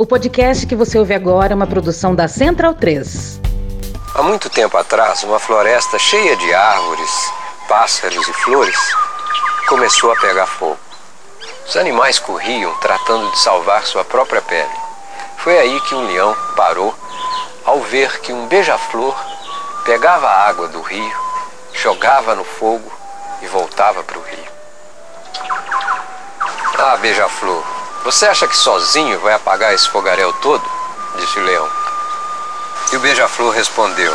O podcast que você ouve agora é uma produção da Central 3. Há muito tempo atrás, uma floresta cheia de árvores, pássaros e flores começou a pegar fogo. Os animais corriam tratando de salvar sua própria pele. Foi aí que um leão parou ao ver que um beija-flor pegava a água do rio, jogava no fogo e voltava para o rio. Ah, beija-flor, você acha que sozinho vai apagar esse fogaréu todo? Disse o leão. E o beija-flor respondeu: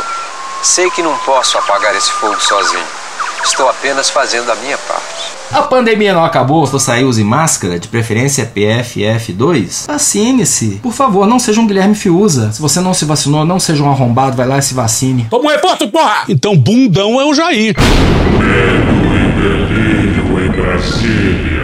Sei que não posso apagar esse fogo sozinho. Estou apenas fazendo a minha parte. A pandemia não acabou, você sair use máscara, de preferência PFF2? Vacine-se. Por favor, não seja um Guilherme Fiuza. Se você não se vacinou, não seja um arrombado, vai lá e se vacine. Toma um reforço, porra! Então bundão é o Jair. Medo e delírio em Brasília.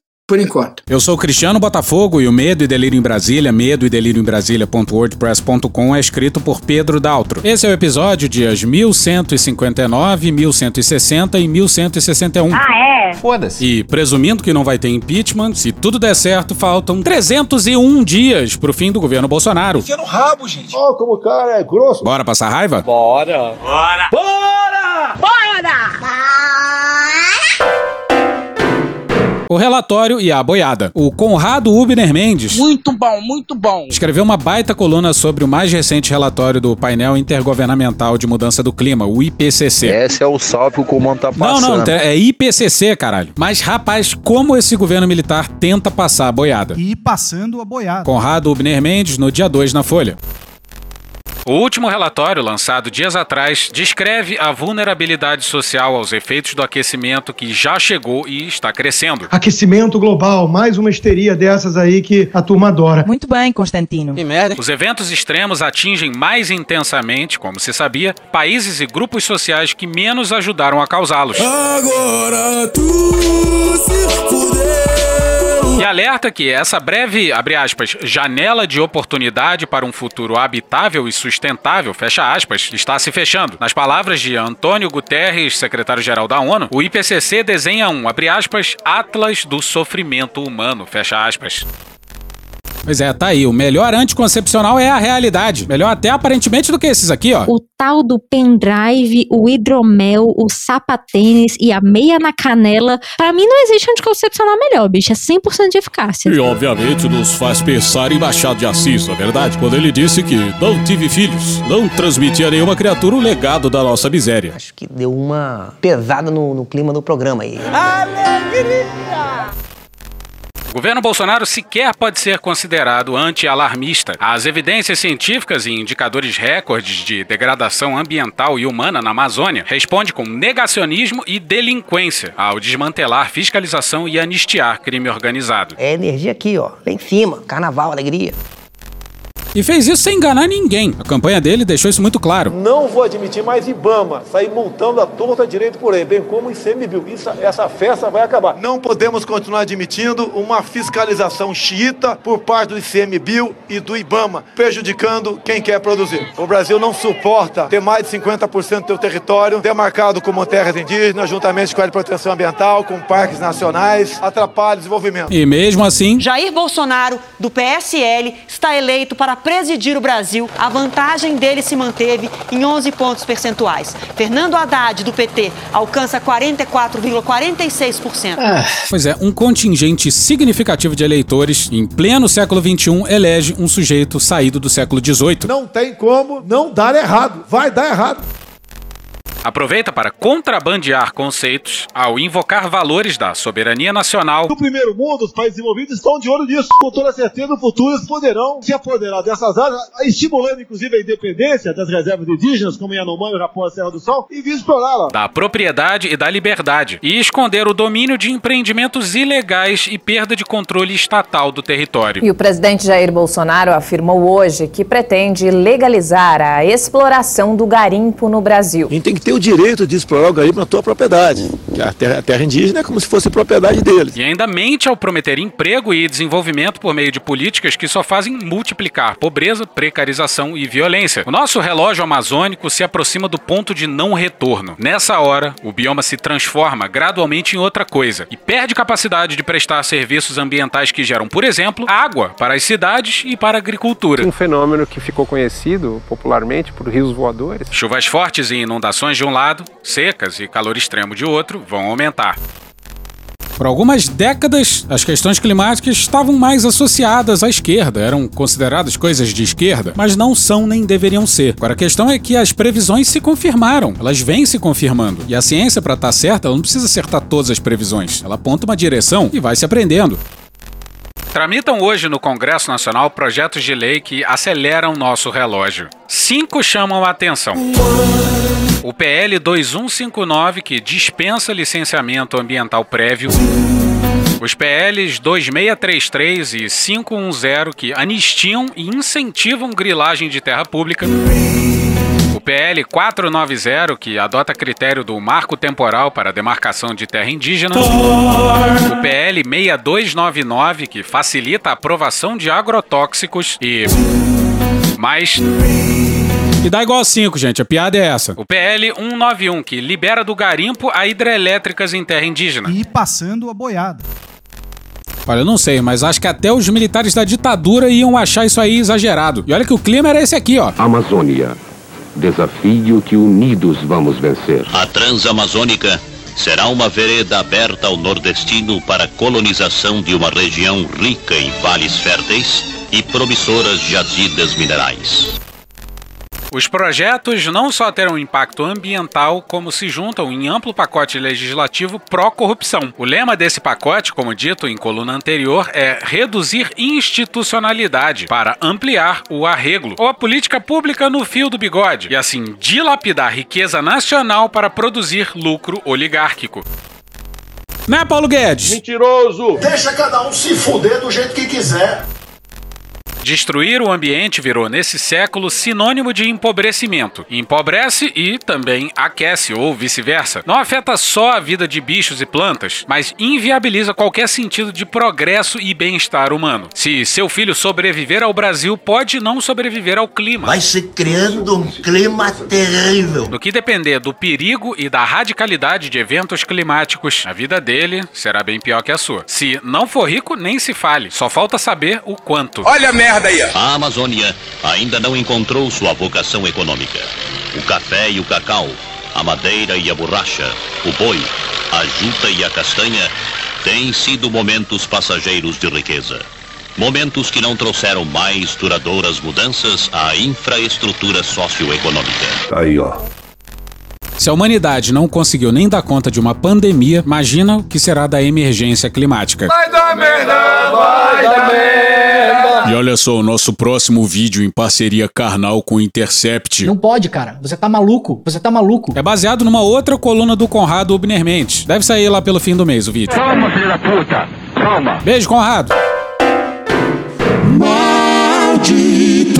Por enquanto. Eu sou o Cristiano Botafogo e o Medo e Delírio em Brasília, medo e delírio em Brasília.wordpress.com é escrito por Pedro Daltro. Esse é o episódio dias 1159, 1160 e 1161. Ah, é? Foda-se. E presumindo que não vai ter impeachment, se tudo der certo, faltam 301 dias pro fim do governo Bolsonaro. Enfia no rabo, gente. Ó, como o cara é grosso. Bora passar raiva? Bora. O relatório e a boiada. O Conrado Ubner Mendes Muito bom, muito bom. escreveu uma baita coluna sobre o mais recente relatório do painel intergovernamental de mudança do clima, o IPCC. Esse é o salve que o comando tá Não, passando. não, é IPCC, caralho. Mas, rapaz, como esse governo militar tenta passar a boiada? E passando a boiada. Conrado Ubner Mendes, no dia 2 na Folha. O último relatório, lançado dias atrás, descreve a vulnerabilidade social aos efeitos do aquecimento que já chegou e está crescendo. Aquecimento global, mais uma histeria dessas aí que a turma adora. Muito bem, Constantino. Os eventos extremos atingem mais intensamente, como se sabia, países e grupos sociais que menos ajudaram a causá-los. Agora tu se fudeu. E alerta que essa breve, abre aspas, janela de oportunidade para um futuro habitável e sustentável, fecha aspas, está se fechando. Nas palavras de Antônio Guterres, secretário-geral da ONU, o IPCC desenha um, abre aspas, atlas do sofrimento humano, fecha aspas. Pois é, tá aí. O melhor anticoncepcional é a realidade. Melhor até aparentemente do que esses aqui, ó. o tal do pendrive, o hidromel, o sapatênis e a meia na canela. Pra mim não existe anticoncepcional melhor, bicho. É 100% de eficácia. E obviamente nos faz pensar em Machado de Assis, não é verdade? Quando ele disse que não tive filhos, não transmitia a nenhuma criatura o legado da nossa miséria. Acho que deu uma pesada no, no clima do programa aí. O governo Bolsonaro sequer pode ser considerado anti-alarmista. As evidências científicas e indicadores recordes de degradação ambiental e humana na Amazônia respondem com negacionismo e delinquência ao desmantelar fiscalização e anistiar crime organizado. É energia aqui, ó. Lá em cima. Carnaval, alegria. E fez isso sem enganar ninguém. A campanha dele deixou isso muito claro. Não vou admitir mais Ibama sair multando a torta direito por aí, bem como o ICMBio. Isso, essa festa vai acabar. Não podemos continuar admitindo uma fiscalização xiita por parte do ICMBio e do Ibama, prejudicando quem quer produzir. O Brasil não suporta ter mais de 50% do seu território demarcado como terras indígenas, juntamente com a área de proteção ambiental, com parques nacionais, atrapalha o desenvolvimento. E mesmo assim, Jair Bolsonaro, do PSL, está eleito para presidir o Brasil. A vantagem dele se manteve em 11 pontos percentuais. Fernando Haddad, do PT, alcança 44,46%. pois é, um contingente significativo de eleitores em pleno século XXI elege um sujeito saído do século XVIII. Não tem como não dar errado. Vai dar errado. Aproveita para contrabandear conceitos ao invocar valores da soberania nacional, No primeiro mundo, os países desenvolvidos estão de olho nisso. Com toda certeza, no futuro eles poderão se apoderar dessas áreas, estimulando inclusive a independência das reservas indígenas, como em Yanomami, Japão, a Serra do Sol, e vir explorá-la. da propriedade e da liberdade, e esconder o domínio de empreendimentos ilegais e perda de controle estatal do território. E o presidente Jair Bolsonaro afirmou hoje que pretende legalizar a exploração do garimpo no Brasil. A gente tem que ter tem o direito de explorar o garimpo na tua propriedade. Que a terra, a terra indígena é como se fosse propriedade deles. E ainda mente ao prometer emprego e desenvolvimento por meio de políticas que só fazem multiplicar pobreza, precarização e violência. O nosso relógio amazônico se aproxima do ponto de não retorno. Nessa hora, o bioma se transforma gradualmente em outra coisa e perde capacidade de prestar serviços ambientais que geram, por exemplo, água para as cidades e para a agricultura. Um fenômeno que ficou conhecido popularmente por rios voadores. Chuvas fortes e inundações de um lado, secas e calor extremo de outro vão aumentar. Por algumas décadas, as questões climáticas estavam mais associadas à esquerda, eram consideradas coisas de esquerda, mas não são nem deveriam ser. Agora a questão é que as previsões se confirmaram, elas vêm se confirmando. E a ciência, para estar certa, ela não precisa acertar todas as previsões. Ela aponta uma direção e vai se aprendendo. Tramitam hoje no Congresso Nacional projetos de lei que aceleram nosso relógio. Cinco chamam a atenção. O PL 2159, que dispensa licenciamento ambiental prévio. Os PLs 2633 e 510, que anistiam e incentivam grilagem de terra pública. O PL 490, que adota critério do marco temporal para demarcação de terra indígena. O PL 6299, que facilita a aprovação de agrotóxicos. E. Mais. E dá igual a 5, gente. A piada é essa. O PL 191, que libera do garimpo a hidrelétricas em terra indígena. E passando a boiada. Olha, eu não sei, mas acho que até os militares da ditadura iam achar isso aí exagerado. E olha que o clima era esse aqui, ó. Amazônia. Desafio que unidos vamos vencer. A Transamazônica será uma vereda aberta ao nordestino para a colonização de uma região rica em vales férteis e promissoras jazidas minerais. Os projetos não só terão impacto ambiental, como se juntam em amplo pacote legislativo pró-corrupção. O lema desse pacote, como dito em coluna anterior, é reduzir institucionalidade para ampliar o arrego ou a política pública no fio do bigode e assim dilapidar riqueza nacional para produzir lucro oligárquico. Né, Paulo Guedes? Mentiroso! Deixa cada um se fuder do jeito que quiser. Destruir o ambiente virou, nesse século, sinônimo de empobrecimento. Empobrece e também aquece, ou vice-versa. Não afeta só a vida de bichos e plantas, mas inviabiliza qualquer sentido de progresso e bem-estar humano. Se seu filho sobreviver ao Brasil, pode não sobreviver ao clima. Vai se criando um clima terrível. No que depender do perigo e da radicalidade de eventos climáticos, a vida dele será bem pior que a sua. Se não for rico, nem se fale. Só falta saber o quanto. Olha a merda aí. A Amazônia ainda não encontrou sua vocação econômica. O café e o cacau, a madeira e a borracha, o boi, a juta e a castanha têm sido momentos passageiros de riqueza. Momentos que não trouxeram mais duradouras mudanças à infraestrutura socioeconômica. Aí, ó. Se a humanidade não conseguiu nem dar conta de uma pandemia, imagina o que será da emergência climática. Vai dar merda, vai dar merda. E olha só o nosso próximo vídeo em parceria carnal com o Intercept. Não pode, cara. Você tá maluco. Você tá maluco. É baseado numa outra coluna do Conrado Ubner Mendes. Deve sair lá pelo fim do mês o vídeo. Calma, filho da puta. Calma. Beijo, Conrado. Malditos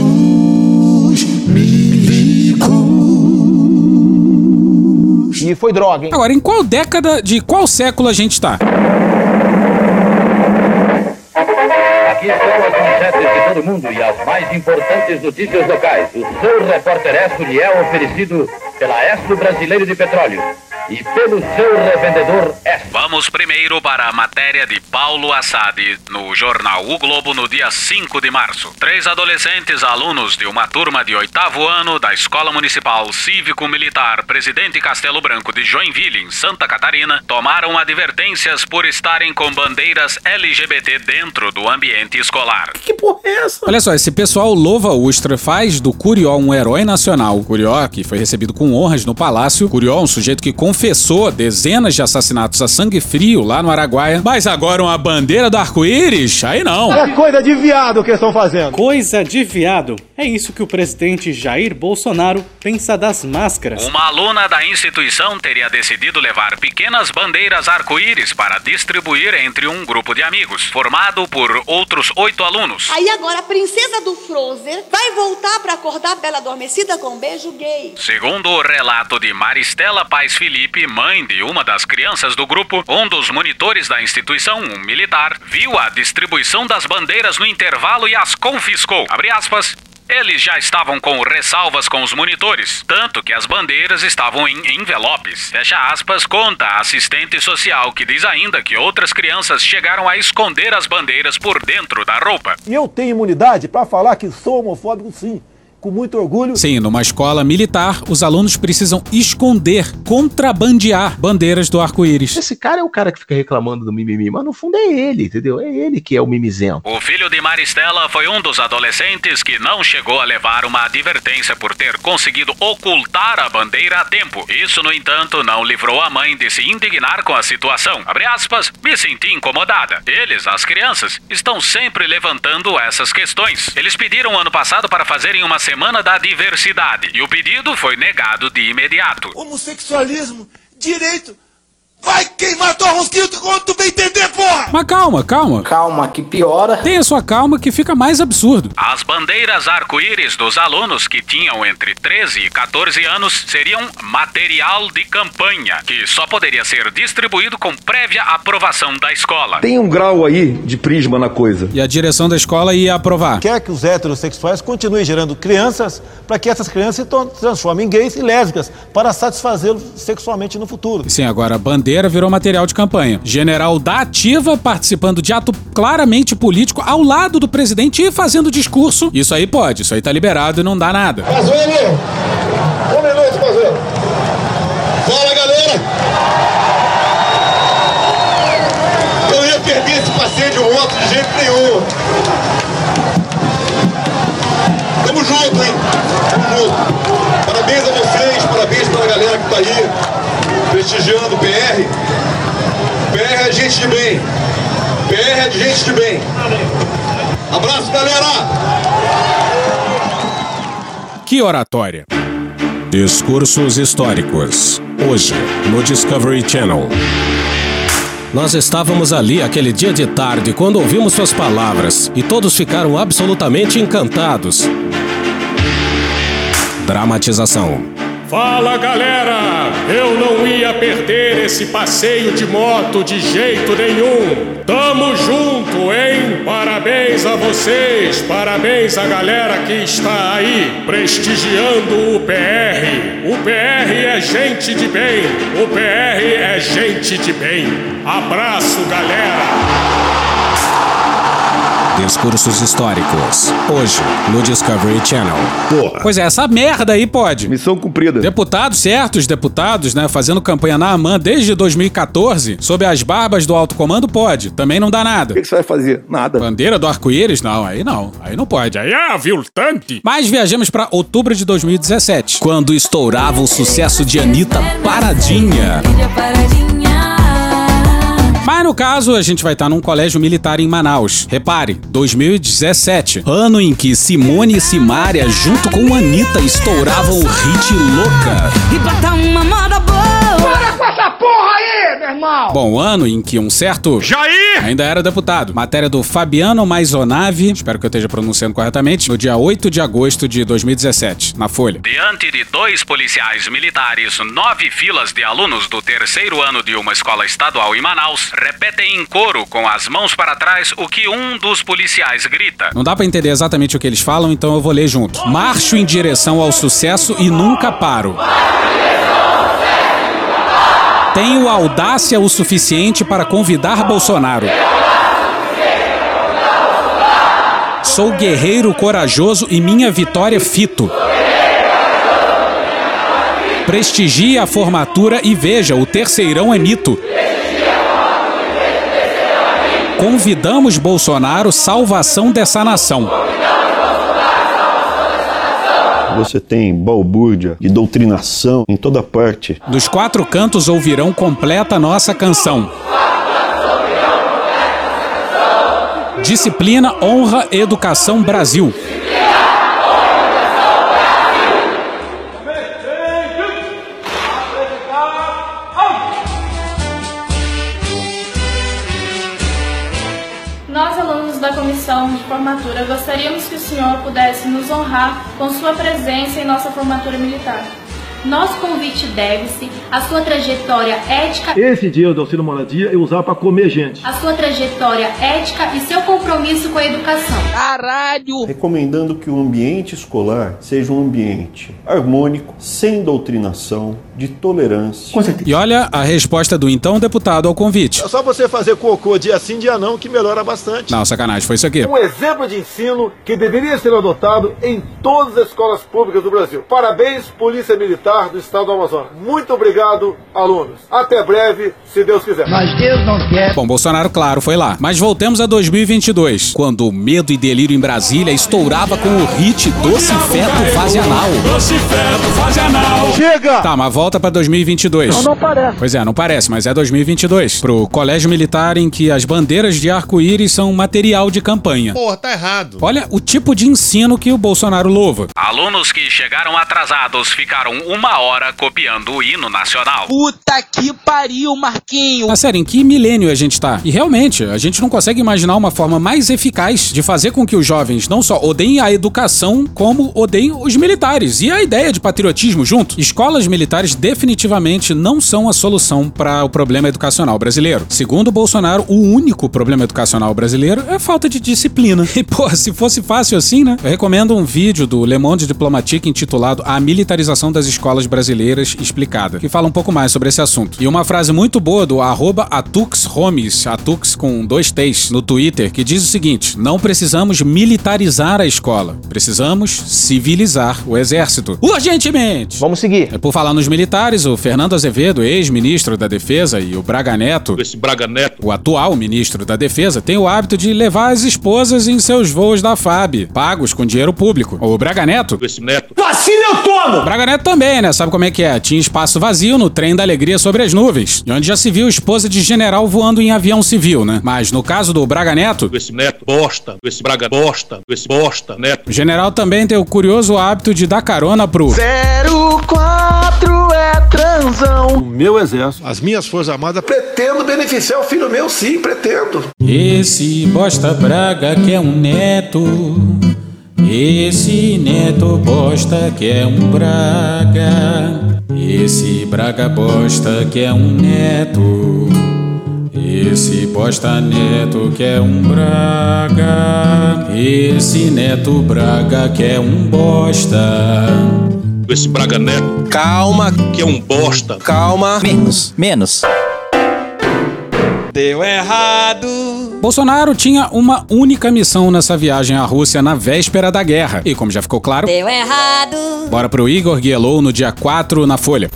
E foi droga, hein? Agora, em qual década de qual século a gente tá? Aqui estão as manchetes de todo mundo e as mais importantes notícias locais. O seu repórter Esso lhe é oferecido pela Esso Brasileiro de Petróleo e pelo seu revendedor Esso. Vamos primeiro para a matéria de Paulo Assad no jornal O Globo no dia 5 de março. Três adolescentes alunos de uma turma de oitavo ano da Escola Municipal Cívico-Militar Presidente Castelo Branco de Joinville, em Santa Catarina, tomaram advertências por estarem com bandeiras LGBT dentro do ambiente escolar. Que porra é essa? Olha só, esse pessoal louva o Ustra, faz do Curió um herói nacional. Curió, que foi recebido com honras no palácio. Curió, um sujeito que confirmou confessou dezenas de assassinatos a sangue frio lá no Araguaia, mas agora uma bandeira do arco-íris? Aí não. É coisa de viado que estão fazendo. Coisa de viado. É isso que o presidente Jair Bolsonaro pensa das máscaras. Uma aluna da instituição teria decidido levar pequenas bandeiras arco-íris para distribuir entre um grupo de amigos, formado por outros oito alunos. Aí agora a princesa do Frozen vai voltar para acordar a Bela Adormecida com um beijo gay. Segundo o relato de Maristela Paz Felipe, mãe de uma das crianças do grupo, um dos monitores da instituição, um militar, viu a distribuição das bandeiras no intervalo e as confiscou. Abre aspas. Eles já estavam com ressalvas com os monitores, tanto que as bandeiras estavam em envelopes. Fecha aspas, conta a assistente social que diz ainda que outras crianças chegaram a esconder as bandeiras por dentro da roupa. E eu tenho imunidade para falar que sou homofóbico sim. Com muito orgulho. Sim, numa escola militar, os alunos precisam esconder, contrabandear bandeiras do arco-íris. Esse cara é o cara que fica reclamando do mimimi, mas no fundo é ele, entendeu? É ele que é o mimizento. O filho de Maristela foi um dos adolescentes que não chegou a levar uma advertência por ter conseguido ocultar a bandeira a tempo. Isso, no entanto, não livrou a mãe de se indignar com a situação. Abre aspas, me senti incomodada. Eles, as crianças, estão sempre levantando essas questões. Eles pediram ano passado para fazerem uma Semana da Diversidade e o pedido foi negado de imediato. Homossexualismo, direito, vai queimar tua mosquito quando tu bem entender, porra! Mas calma, calma. Calma, que piora. Tenha sua calma que fica mais absurdo. As bandeiras arco-íris dos alunos que tinham entre 13 e 14 anos seriam material de campanha, que só poderia ser distribuído com prévia aprovação da escola. Tem um grau aí de prisma na coisa. E a direção da escola ia aprovar. Quer que os heterossexuais continuem gerando crianças para que essas crianças se transformem em gays e lésbicas para satisfazê-los sexualmente no futuro. Sim, agora a bandeira virou material de campanha. General da ativa participando de ato claramente político ao lado do presidente e fazendo discurso. Isso aí pode, isso aí tá liberado e não dá nada. Pazuello! Um. Fala, galera! Ia perder esse passeio de moto de jeito nenhum. Tamo junto, hein? Tamo junto. Parabéns a vocês, parabéns pela galera que tá aí, prestigiando o PR. É gente de bem. PR é de gente de bem. Abraço, galera! Que oratória. Discursos históricos. Hoje, no Discovery Channel. Nós estávamos ali aquele dia de tarde quando ouvimos suas palavras e todos ficaram absolutamente encantados. Dramatização. Fala galera! Eu não ia perder esse passeio de moto de jeito nenhum! Tamo junto, hein? Parabéns a vocês, parabéns à galera que está aí prestigiando o PR. O PR é gente de bem, o PR é gente de bem. Abraço, galera! Discursos históricos. Hoje, no Discovery Channel. Porra. Pois é, essa merda aí pode. Missão cumprida. Deputados, certos deputados, né, fazendo campanha na AMAN desde 2014, sob as barbas do alto comando, pode. Também não dá nada. O que, que você vai fazer? Nada. Bandeira do arco-íris? Não, aí não. Aí não pode. Aí é aviltante. Mas viajamos pra outubro de 2017. Quando estourava o sucesso de Anitta Paradinha. Mas no caso, a gente vai estar num colégio militar em Manaus. Repare, 2017. Ano em que Simone e Simária, junto com Anitta, estouravam o hit Louca. E botar uma irmão! Bom, ano em que um certo Jair! ainda era deputado. Matéria do Fabiano Maisonave, espero que eu esteja pronunciando corretamente, no dia 8 de agosto de 2017, na Folha. Diante de dois policiais militares, nove filas de alunos do terceiro ano de uma escola estadual em Manaus repetem em coro, com as mãos para trás, o que um dos policiais grita. Não dá pra entender exatamente o que eles falam, então eu vou ler junto. Marcho em direção ao sucesso e nunca paro. Tenho audácia o suficiente para convidar Bolsonaro. Sou guerreiro corajoso e minha vitória fito. Prestigie a formatura e veja, o terceirão é mito. Convidamos Bolsonaro salvação dessa nação. Você tem balbúrdia e doutrinação em toda parte. Dos quatro cantos ouvirão completa nossa canção. Disciplina, honra, educação, Brasil. Senhor pudesse nos honrar com sua presença em nossa formatura militar. Nosso convite deve-se à sua trajetória ética, Esse dia do auxílio moradia eu usava para comer gente. à sua trajetória ética e seu compromisso com a educação. Caralho! Recomendando que o ambiente escolar seja um ambiente harmônico, sem doutrinação, de tolerância. E olha a resposta do então deputado ao convite. É só você fazer cocô dia sim, dia não, que melhora bastante. Não, sacanagem, foi isso aqui. Um exemplo de ensino que deveria ser adotado em todas as escolas públicas do Brasil. Parabéns, Polícia Militar do Estado do Amazonas. Muito obrigado, alunos. Até breve, se Deus quiser. Mas Deus não quer. Bom, Bolsonaro, claro, foi lá. Mas voltemos a 2022, quando o medo e delírio em Brasília estourava com o hit Doce Feto Fase Anal. Doce feto, fase anal. Chega! Tá, mas volta pra 2022. Não, não parece. Pois é, não parece, mas é 2022. Pro colégio militar em que as bandeiras de arco-íris são material de campanha. Porra, tá errado. Olha o tipo de ensino que o Bolsonaro louva. Alunos que chegaram atrasados ficaram uma hora copiando o hino nacional. Puta que pariu, Marquinho. Na série, em que milênio a gente tá? E realmente, a gente não consegue imaginar uma forma mais eficaz de fazer com que os jovens não só odeiem a educação, como odeiem os militares. E a ideia de patriotismo junto. Escolas militares definitivamente não são a solução para o problema educacional brasileiro. Segundo Bolsonaro, o único problema educacional brasileiro é a falta de disciplina. E, pô, se fosse fácil assim, né? Eu recomendo um vídeo do Le Monde Diplomatique intitulado A Militarização das Escolas Brasileiras Explicada, que fala um pouco mais sobre esse assunto. E uma frase muito boa do arroba Atux Homes, Atux com dois T's, no Twitter, que diz o seguinte: não precisamos militarizar a escola, precisamos civilizar o exército. Urgentemente! Vamos seguir. É por falar nos militares, o Fernando Azevedo, ex-ministro da Defesa, e o Braga Neto, Esse Braga Neto. o atual ministro da Defesa, tem o hábito de levar as esposas em seus voos da FAB, pagos com dinheiro público. O Braga Neto. Esse Neto. Vacina eu tomo! O Braga Neto também, né? Sabe como é que é? Tinha espaço vazio no trem da alegria sobre as nuvens, e onde já se viu esposa de general voando em avião civil, né? Mas no caso do Braga Neto, Esse Neto. Bosta. Esse Braga. Bosta. Esse bosta. Neto. o general também tem o curioso hábito de dar carona pro 04 é transão. O meu exército, as minhas forças armadas, pretendo beneficiar o filho meu, sim, pretendo. Esse bosta Braga que é um neto. Esse neto bosta que é um Braga. Esse Braga bosta que é um neto. Esse bosta neto que é um Braga. Esse neto Braga que é um bosta. Esse Braga Neto. Calma, Que é um bosta. calma. Menos, menos. Deu errado. Bolsonaro tinha uma única missão nessa viagem à Rússia na véspera da guerra. E como já ficou claro, Deu errado. bora pro Igor Guielou no dia 4 na Folha.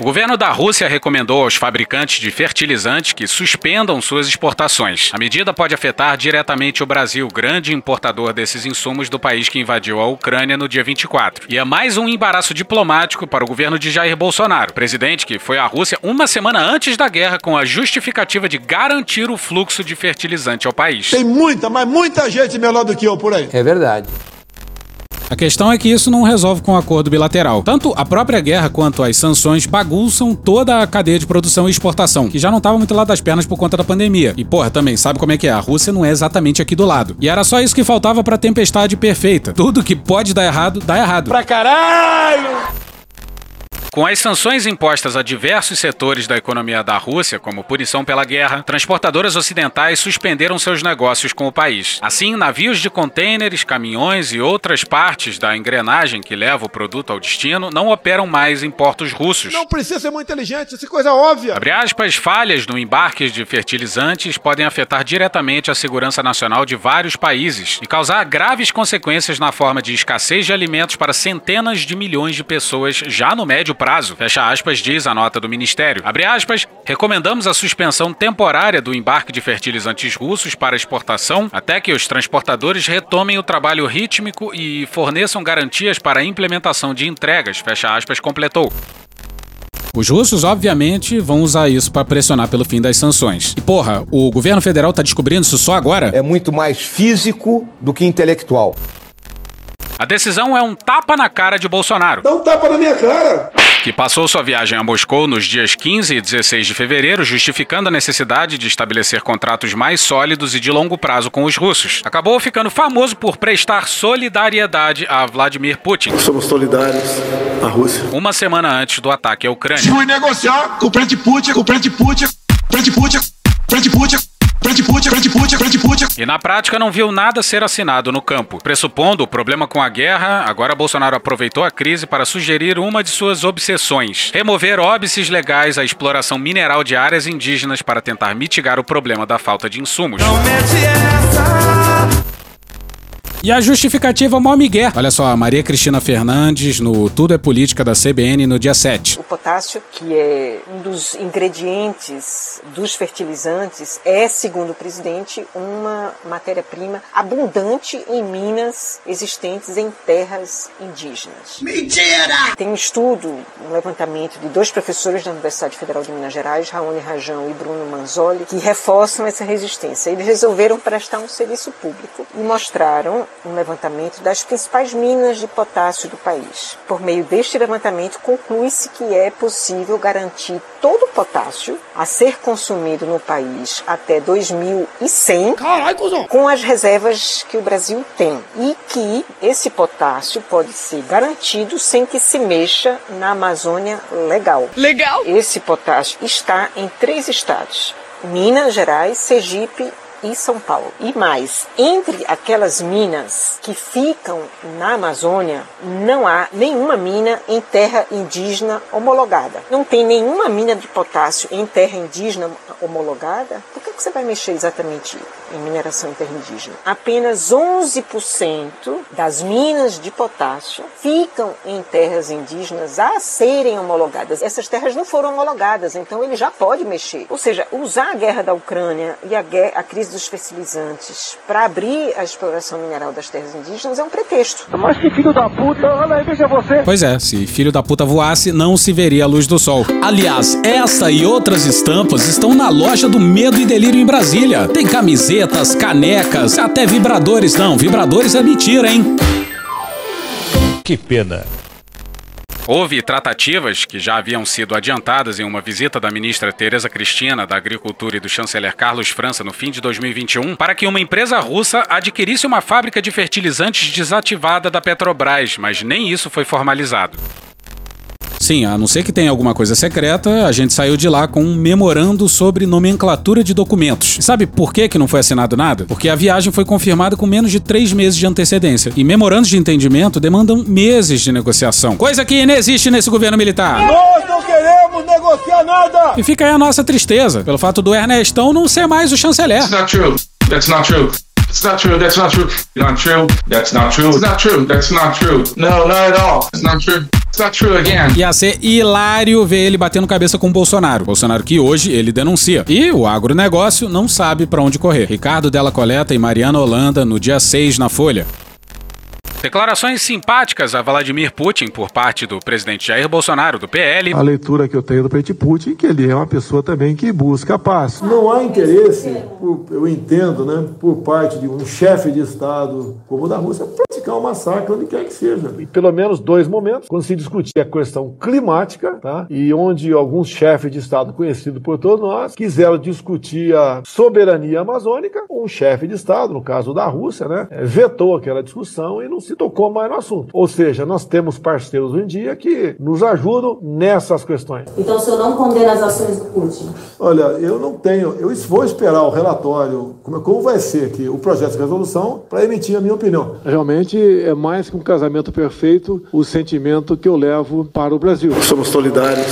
O governo da Rússia recomendou aos fabricantes de fertilizantes que suspendam suas exportações. A medida pode afetar diretamente o Brasil, grande importador desses insumos do país que invadiu a Ucrânia no dia 24. E é mais um embaraço diplomático para o governo de Jair Bolsonaro, presidente que foi à Rússia uma semana antes da guerra com a justificativa de garantir o fluxo de fertilizante ao país. Tem muita, mas muita gente melhor do que eu por aí. É verdade. A questão é que isso não resolve com um acordo bilateral. Tanto a própria guerra quanto as sanções bagunçam toda a cadeia de produção e exportação, que já não estava muito lá das pernas por conta da pandemia. E porra, também sabe como é que é? A Rússia não é exatamente aqui do lado. E era só isso que faltava pra tempestade perfeita. Tudo que pode dar errado, dá errado. Pra caralho! Com as sanções impostas a diversos setores da economia da Rússia, como punição pela guerra, transportadoras ocidentais suspenderam seus negócios com o país. Assim, navios de contêineres, caminhões e outras partes da engrenagem que leva o produto ao destino não operam mais em portos russos. Não precisa ser muito inteligente, isso é coisa óbvia. Abre aspas, falhas no embarque de fertilizantes podem afetar diretamente a segurança nacional de vários países e causar graves consequências na forma de escassez de alimentos para centenas de milhões de pessoas já no médio prazo prazo. Fecha aspas, diz a nota do Ministério. Abre aspas, recomendamos a suspensão temporária do embarque de fertilizantes russos para exportação até que os transportadores retomem o trabalho rítmico e forneçam garantias para a implementação de entregas. Fecha aspas, completou. Os russos, obviamente, vão usar isso para pressionar pelo fim das sanções. E porra, o governo federal tá descobrindo isso só agora? É muito mais físico do que intelectual. A decisão é um tapa na cara de Bolsonaro. Dá um tapa na minha cara! Que passou sua viagem a Moscou nos dias 15 e 16 de fevereiro, justificando a necessidade de estabelecer contratos mais sólidos e de longo prazo com os russos. Acabou ficando famoso por prestar solidariedade a Vladimir Putin. Somos solidários à Rússia. Uma semana antes do ataque à Ucrânia. Fui negociar com o presidente Putin, com o presidente Putin, presidente Putin, presidente Putin. E na prática não viu nada ser assinado no campo. Pressupondo o problema com a guerra, agora Bolsonaro aproveitou a crise para sugerir uma de suas obsessões: remover óbices legais à exploração mineral de áreas indígenas para tentar mitigar o problema da falta de insumos. E a justificativa mó migué. Olha só, Maria Cristina Fernandes no Tudo é Política da CBN no dia 7. O potássio, que é um dos ingredientes dos fertilizantes, é, segundo o presidente, uma matéria-prima abundante em minas existentes em terras indígenas. Mentira! Tem um estudo, um levantamento de dois professores da Universidade Federal de Minas Gerais, Raoni Rajão e Bruno Manzoli, que reforçam essa resistência. Eles resolveram prestar um serviço público e mostraram um levantamento das principais minas de potássio do país. Por meio deste levantamento, conclui-se que é possível garantir todo o potássio a ser consumido no país até 2100 Caralho, com as reservas que o Brasil tem e que esse potássio pode ser garantido sem que se mexa na Amazônia legal. Legal! Esse potássio está em três estados: Minas Gerais, Sergipe e São Paulo. E mais, entre aquelas minas que ficam na Amazônia, não há nenhuma mina em terra indígena homologada. Não tem nenhuma mina de potássio em terra indígena homologada. Por que você vai mexer exatamente em mineração em terra indígena? Apenas 11% das minas de potássio ficam em terras indígenas a serem homologadas. Essas terras não foram homologadas, então ele já pode mexer. Ou seja, usar a guerra da Ucrânia e a, guerra, a crise dos fertilizantes para abrir a exploração mineral das terras indígenas é um pretexto. Mas que filho da puta, olha aí, veja você. Pois é, se filho da puta voasse, não se veria a luz do sol. Aliás, essa e outras estampas estão na loja do Medo e Delírio em Brasília. Tem camisetas, canecas, até vibradores. Não, vibradores é mentira, hein? Que pena. Houve tratativas que já haviam sido adiantadas em uma visita da ministra Tereza Cristina da Agricultura e do chanceler Carlos França no fim de 2021 para que uma empresa russa adquirisse uma fábrica de fertilizantes desativada da Petrobras, mas nem isso foi formalizado. Sim, a não ser que tenha alguma coisa secreta, a gente saiu de lá com um memorando sobre nomenclatura de documentos. E sabe por que, que não foi assinado nada? Porque a viagem foi confirmada com menos de três meses de antecedência. E memorandos de entendimento demandam meses de negociação. Coisa que inexiste nesse governo militar. Nós não queremos negociar nada! E fica aí a nossa tristeza, pelo fato do Ernestão não ser mais o chanceler. That's not true. That's not true. It's not true. That's not true. Not true. That's not true. It's not true. That's not true. No, not at all. It's not true. It's not true again. Ia ser hilário ver ele batendo cabeça com o Bolsonaro. Bolsonaro que hoje ele denuncia. E o agronegócio não sabe para onde correr. Ricardo Della Coleta e Mariana Holanda no dia 6 na Folha. Declarações simpáticas a Vladimir Putin por parte do presidente Jair Bolsonaro, do PL. A leitura que eu tenho do presidente Putin é que ele é uma pessoa também que busca a paz. Não há interesse, por, eu entendo, né, por parte de um chefe de Estado como o da Rússia, praticar um massacre onde quer que seja. Em pelo menos dois momentos, quando se discutir a questão climática, tá, e onde alguns chefes de Estado conhecidos por todos nós quiseram discutir a soberania amazônica, um chefe de Estado, no caso da Rússia, né, vetou aquela discussão e não se tocou mais no assunto. Ou seja, nós temos parceiros hoje em dia que nos ajudam nessas questões. Então o senhor não condena as ações do Putin? Olha, eu não tenho, eu vou esperar o relatório, como, como vai ser aqui, o projeto de resolução, para emitir a minha opinião. Realmente é mais que um casamento perfeito o sentimento que eu levo para o Brasil. Somos solidários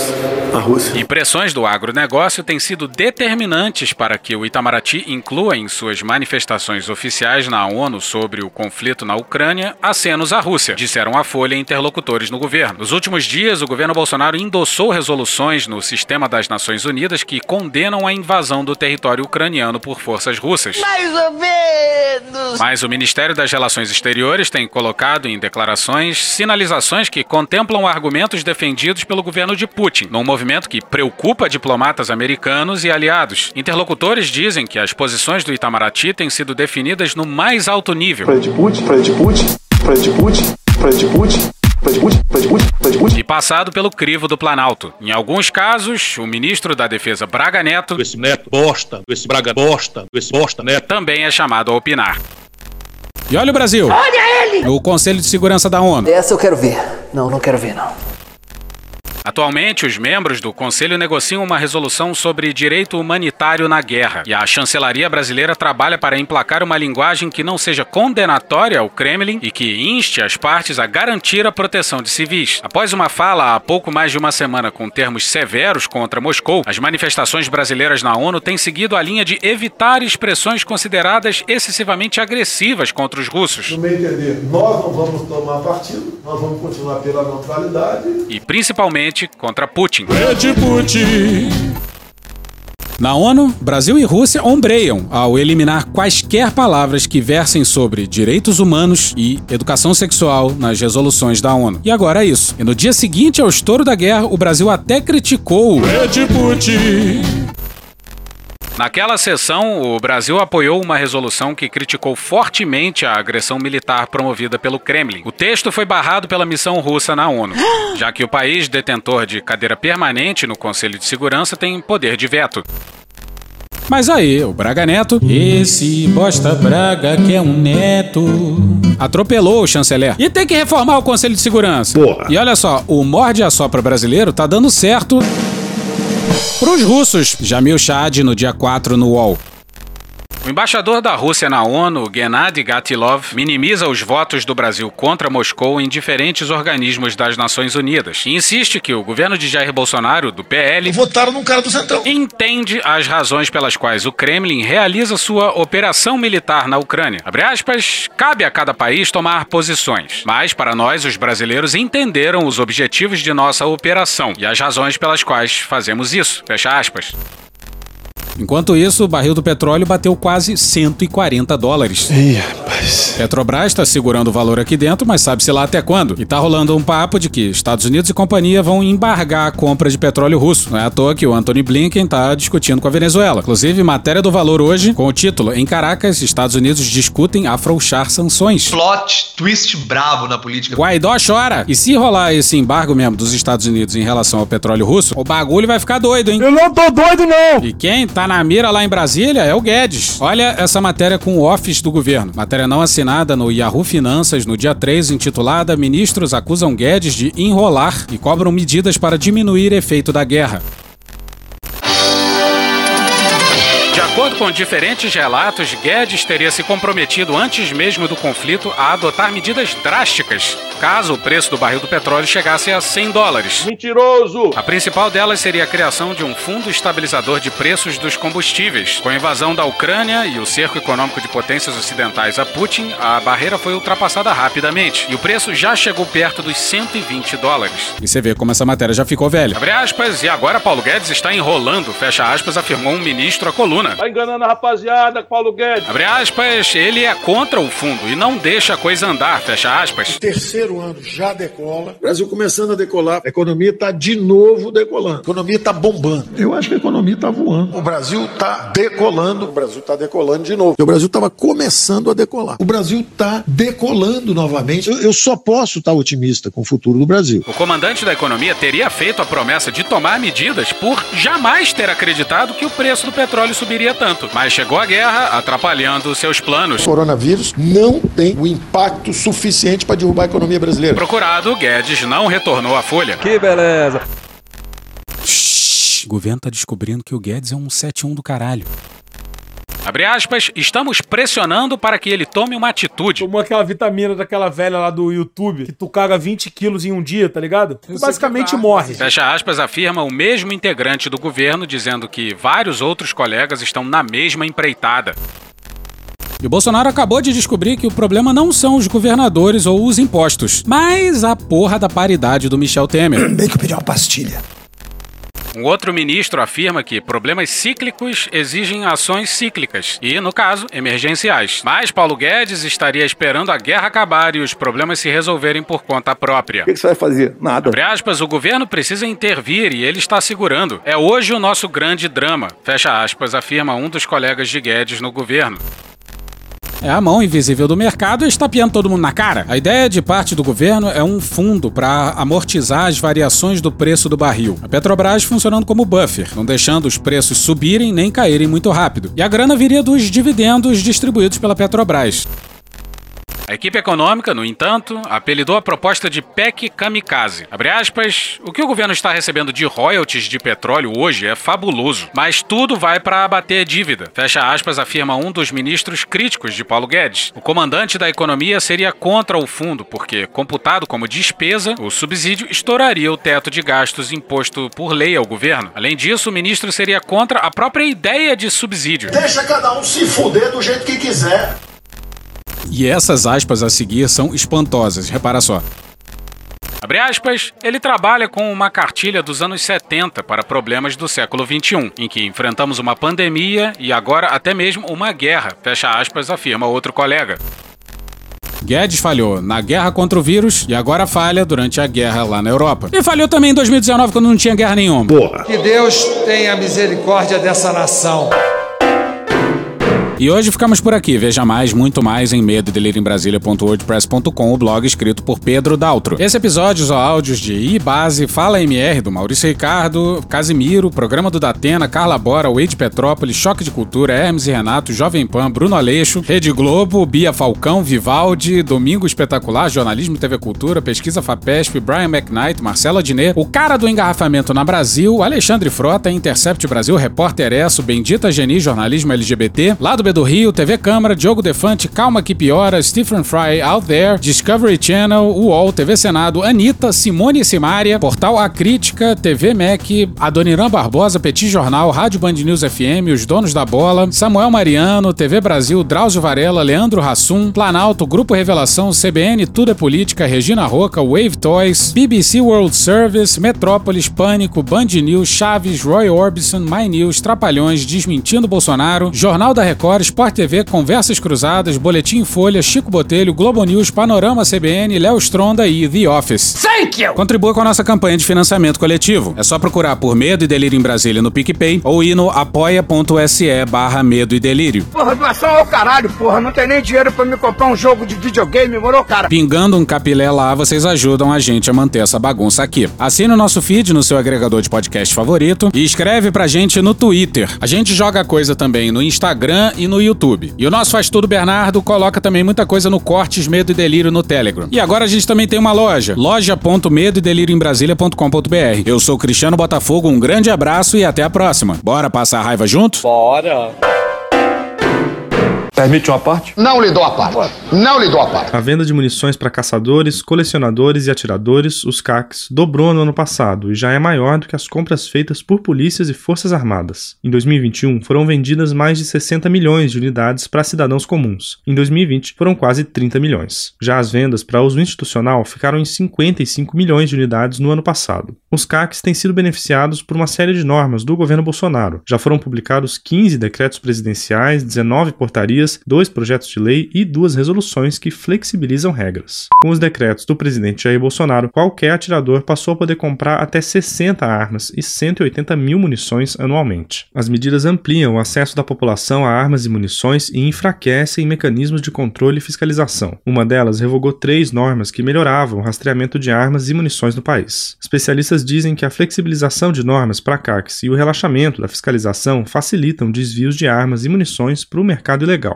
à Rússia. E pressões do agronegócio têm sido determinantes para que o Itamaraty inclua em suas manifestações oficiais na ONU sobre o conflito na Ucrânia acenos à Rússia, disseram à Folha interlocutores no governo. Nos últimos dias, o governo Bolsonaro endossou resoluções no sistema das Nações Unidas que condenam a invasão do território ucraniano por forças russas. Mais ou menos. Mas o Ministério das Relações Exteriores tem colocado em declarações sinalizações que contemplam argumentos defendidos pelo governo de Putin, num movimento que preocupa diplomatas americanos e aliados. Interlocutores dizem que as posições do Itamaraty têm sido definidas no mais alto nível. Fred Putin, Fred Putin. E passado pelo crivo do Planalto. Em alguns casos, o ministro da Defesa Braga Neto, Esse neto bosta, esse braga bosta, esse bosta neto. também é chamado a opinar. E olha o Brasil. Olha ele! O Conselho de Segurança da ONU. Essa eu quero ver. Não, não quero ver, não. Atualmente, os membros do Conselho negociam uma resolução sobre direito humanitário na guerra, e a chancelaria brasileira trabalha para emplacar uma linguagem que não seja condenatória ao Kremlin e que inste as partes a garantir a proteção de civis. Após uma fala há pouco mais de uma semana com termos severos contra Moscou, as manifestações brasileiras na ONU têm seguido a linha de evitar expressões consideradas excessivamente agressivas contra os russos. No meu entender, nós não vamos tomar partido, nós vamos continuar pela neutralidade. E principalmente contra Putin. Ed Putin. Na ONU, Brasil e Rússia ombreiam ao eliminar quaisquer palavras que versem sobre direitos humanos e educação sexual nas resoluções da ONU. E agora é isso. E no dia seguinte ao estouro da guerra, o Brasil até criticou Ed Putin. Naquela sessão, o Brasil apoiou uma resolução que criticou fortemente a agressão militar promovida pelo Kremlin. O texto foi barrado pela missão russa na ONU, já que o país detentor de cadeira permanente no Conselho de Segurança tem poder de veto. Mas aí, o Braga Neto, esse bosta Braga que é um neto, atropelou o chanceler. E tem que reformar o Conselho de Segurança. Porra. E olha só, o morde a sopra brasileiro tá dando certo pros russos. Jamil Chad no dia 4 no UOL. O embaixador da Rússia na ONU, Gennady Gatilov, minimiza os votos do Brasil contra Moscou em diferentes organismos das Nações Unidas e insiste que o governo de Jair Bolsonaro, do PL, Votaram num cara do Centrão. entende as razões pelas quais o Kremlin realiza sua operação militar na Ucrânia. Abre aspas, cabe a cada país tomar posições, mas para nós, os brasileiros entenderam os objetivos de nossa operação e as razões pelas quais fazemos isso. Fecha aspas. Enquanto isso, o barril do petróleo bateu quase 140 dólares. Ih, rapaz. Petrobras está segurando o valor aqui dentro, mas sabe-se lá até quando. E tá rolando um papo de que Estados Unidos e companhia vão embargar a compra de petróleo russo. Não é à toa que o Anthony Blinken tá discutindo com a Venezuela. Inclusive, matéria do valor hoje, com o título Em Caracas, Estados Unidos discutem afrouxar sanções. Plot twist bravo na política. Guaidó chora. E se rolar esse embargo mesmo dos Estados Unidos em relação ao petróleo russo, o bagulho vai ficar doido, hein? Eu não tô doido, não! E quem tá na mira lá em Brasília é o Guedes. Olha essa matéria com o Office do governo. Matéria não assinada no Yahoo Finanças no dia 3, intitulada Ministros acusam Guedes de enrolar e cobram medidas para diminuir efeito da guerra. Acordo com diferentes relatos, Guedes teria se comprometido antes mesmo do conflito a adotar medidas drásticas caso o preço do barril do petróleo chegasse a 100 dólares. Mentiroso! A principal delas seria a criação de um fundo estabilizador de preços dos combustíveis. Com a invasão da Ucrânia e o cerco econômico de potências ocidentais a Putin, a barreira foi ultrapassada rapidamente e o preço já chegou perto dos 120 dólares. E você vê como essa matéria já ficou velha. Abre aspas, e agora Paulo Guedes está enrolando, fecha aspas, afirmou um ministro à coluna. Tá enganando a rapaziada, Paulo Guedes. Abre aspas, ele é contra o fundo e não deixa a coisa andar, fecha aspas. Terceiro ano já decola. Brasil começando a decolar. A economia está de novo decolando. A economia está bombando. Eu acho que a economia está voando. O Brasil está decolando. O Brasil está decolando de novo. O Brasil estava começando a decolar. O Brasil está decolando novamente. Eu, eu só posso estar otimista com o futuro do Brasil. O comandante da economia teria feito a promessa de tomar medidas por jamais ter acreditado que o preço do petróleo subiria tanto. Mas chegou a guerra, atrapalhando seus planos. O coronavírus não tem o impacto suficiente para derrubar a economia brasileira. Procurado, Guedes não retornou à folha. Que beleza. Shhh, o governo tá descobrindo que o Guedes é um 71 do caralho. Abre aspas, estamos pressionando para que ele tome uma atitude. Tomou aquela vitamina daquela velha lá do YouTube, que tu caga 20 quilos em um dia, tá ligado? Tu basicamente morre. Fecha aspas, afirma o mesmo integrante do governo, dizendo que vários outros colegas estão na mesma empreitada. E o Bolsonaro acabou de descobrir que o problema não são os governadores ou os impostos, mas a porra da paridade do Michel Temer. Bem que eu pedi uma pastilha. Um outro ministro afirma que problemas cíclicos exigem ações cíclicas e, no caso, emergenciais. Mas Paulo Guedes estaria esperando a guerra acabar e os problemas se resolverem por conta própria. O que, que você vai fazer? Nada. Abre aspas, o governo precisa intervir e ele está segurando. É hoje o nosso grande drama. Fecha aspas, afirma um dos colegas de Guedes no governo. É a mão invisível do mercado estapeando todo mundo na cara. A ideia de parte do governo é um fundo para amortizar as variações do preço do barril. A Petrobras funcionando como buffer, não deixando os preços subirem nem caírem muito rápido. E a grana viria dos dividendos distribuídos pela Petrobras. A equipe econômica, no entanto, apelidou a proposta de PEC Kamikaze. Abre aspas, o que o governo está recebendo de royalties de petróleo hoje é fabuloso, mas tudo vai para abater dívida. Fecha aspas, afirma um dos ministros críticos de Paulo Guedes. O comandante da economia seria contra o fundo, porque, computado como despesa, o subsídio estouraria o teto de gastos imposto por lei ao governo. Além disso, o ministro seria contra a própria ideia de subsídio. Deixa cada um se fuder do jeito que quiser. E essas aspas a seguir são espantosas, repara só. Abre aspas, ele trabalha com uma cartilha dos anos 70 para problemas do século 21, em que enfrentamos uma pandemia e agora até mesmo uma guerra, fecha aspas, afirma outro colega. Guedes falhou na guerra contra o vírus e agora falha durante a guerra lá na Europa. E falhou também em 2019 quando não tinha guerra nenhuma. Porra. Que Deus tenha misericórdia dessa nação. E hoje ficamos por aqui. Veja mais, muito mais em medo Brasília.wordpress.com, o blog escrito por Pedro Daltro. Esse episódio usou áudios de iBase, Fala MR, do Maurício Ricardo, Casimiro, Programa do Datena, Carla Bora, Wade Petrópolis, Choque de Cultura, Hermes e Renato, Jovem Pan, Bruno Aleixo, Rede Globo, Bia Falcão, Vivaldi, Domingo Espetacular, Jornalismo TV Cultura, Pesquisa FAPESP, Brian McKnight, Marcela Diné, o cara do engarrafamento na Brasil, Alexandre Frota, Intercept Brasil, Repórter Bendita Geni, Jornalismo LGBT, Lado Do Rio, TV Câmara, Diogo Defante, Calma Que Piora, Stephen Fry, Out There, Discovery Channel, UOL, TV Senado, Anitta, Simone Simária, Portal A Crítica, TV Mac, Adoniran Barbosa, Petit Jornal, Rádio Band News FM, Os Donos da Bola, Samuel Mariano, TV Brasil, Drauzio Varela, Leandro Hassum, Planalto, Grupo Revelação, CBN Tudo é Política, Regina Roca, Wave Toys, BBC World Service, Metrópolis, Pânico, Band News, Chaves, Roy Orbison, My News, Trapalhões, Desmentindo Bolsonaro, Jornal da Record, Sport TV, Conversas Cruzadas, Boletim Folha, Chico Botelho, Globo News, Panorama CBN, Léo Stronda e The Office. Thank you! Contribua com a nossa campanha de financiamento coletivo. É só procurar por Medo e Delírio em Brasília no PicPay ou ir no apoia.se barra Medo e Delírio. Porra, doação ao caralho, porra. Não tem nem dinheiro pra me comprar um jogo de videogame, morou, cara? Pingando um capilé lá, vocês ajudam a gente a manter essa bagunça aqui. Assine o nosso feed no seu agregador de podcast favorito e escreve pra gente no Twitter. A gente joga coisa também no Instagram e no YouTube. E o nosso Faz Tudo Bernardo coloca também muita coisa no Cortes Medo e Delírio no Telegram. E agora a gente também tem uma loja, loja.medo e delírio em. Eu sou Cristiano Botafogo, um grande abraço e até a próxima. Bora passar a raiva junto? Bora! Permite uma parte? Não lhe dou a parte. Não lhe dou a parte. A venda de munições para caçadores, colecionadores e atiradores, os CACs, dobrou no ano passado e já é maior do que as compras feitas por polícias e forças armadas. Em 2021, foram vendidas mais de 60 milhões de unidades para cidadãos comuns. Em 2020, foram quase 30 milhões. Já as vendas para uso institucional ficaram em 55 milhões de unidades no ano passado. Os CACs têm sido beneficiados por uma série de normas do governo Bolsonaro. Já foram publicados 15 decretos presidenciais, 19 portarias dois projetos de lei e duas resoluções que flexibilizam regras. Com os decretos do presidente Jair Bolsonaro, qualquer atirador passou a poder comprar até 60 armas e 180 mil munições anualmente. As medidas ampliam o acesso da população a armas e munições e enfraquecem mecanismos de controle e fiscalização. Uma delas revogou três normas que melhoravam o rastreamento de armas e munições no país. Especialistas dizem que a flexibilização de normas para CACs e o relaxamento da fiscalização facilitam desvios de armas e munições para o mercado ilegal.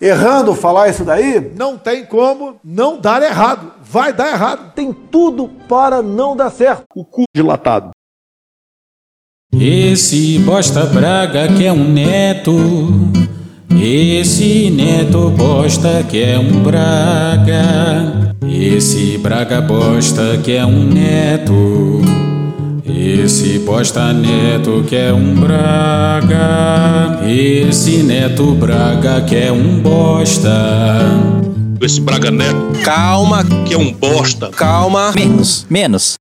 errando falar isso daí? Não tem como não dar errado. Vai dar errado. Tem tudo para não dar certo. O cu dilatado. Esse bosta braga que é um neto. Esse neto bosta que é um braga. Esse braga bosta que é um neto. Esse bosta neto que é um braga. Esse neto braga que é um bosta. Esse braga neto. Calma, que é um bosta. calma. Menos, menos.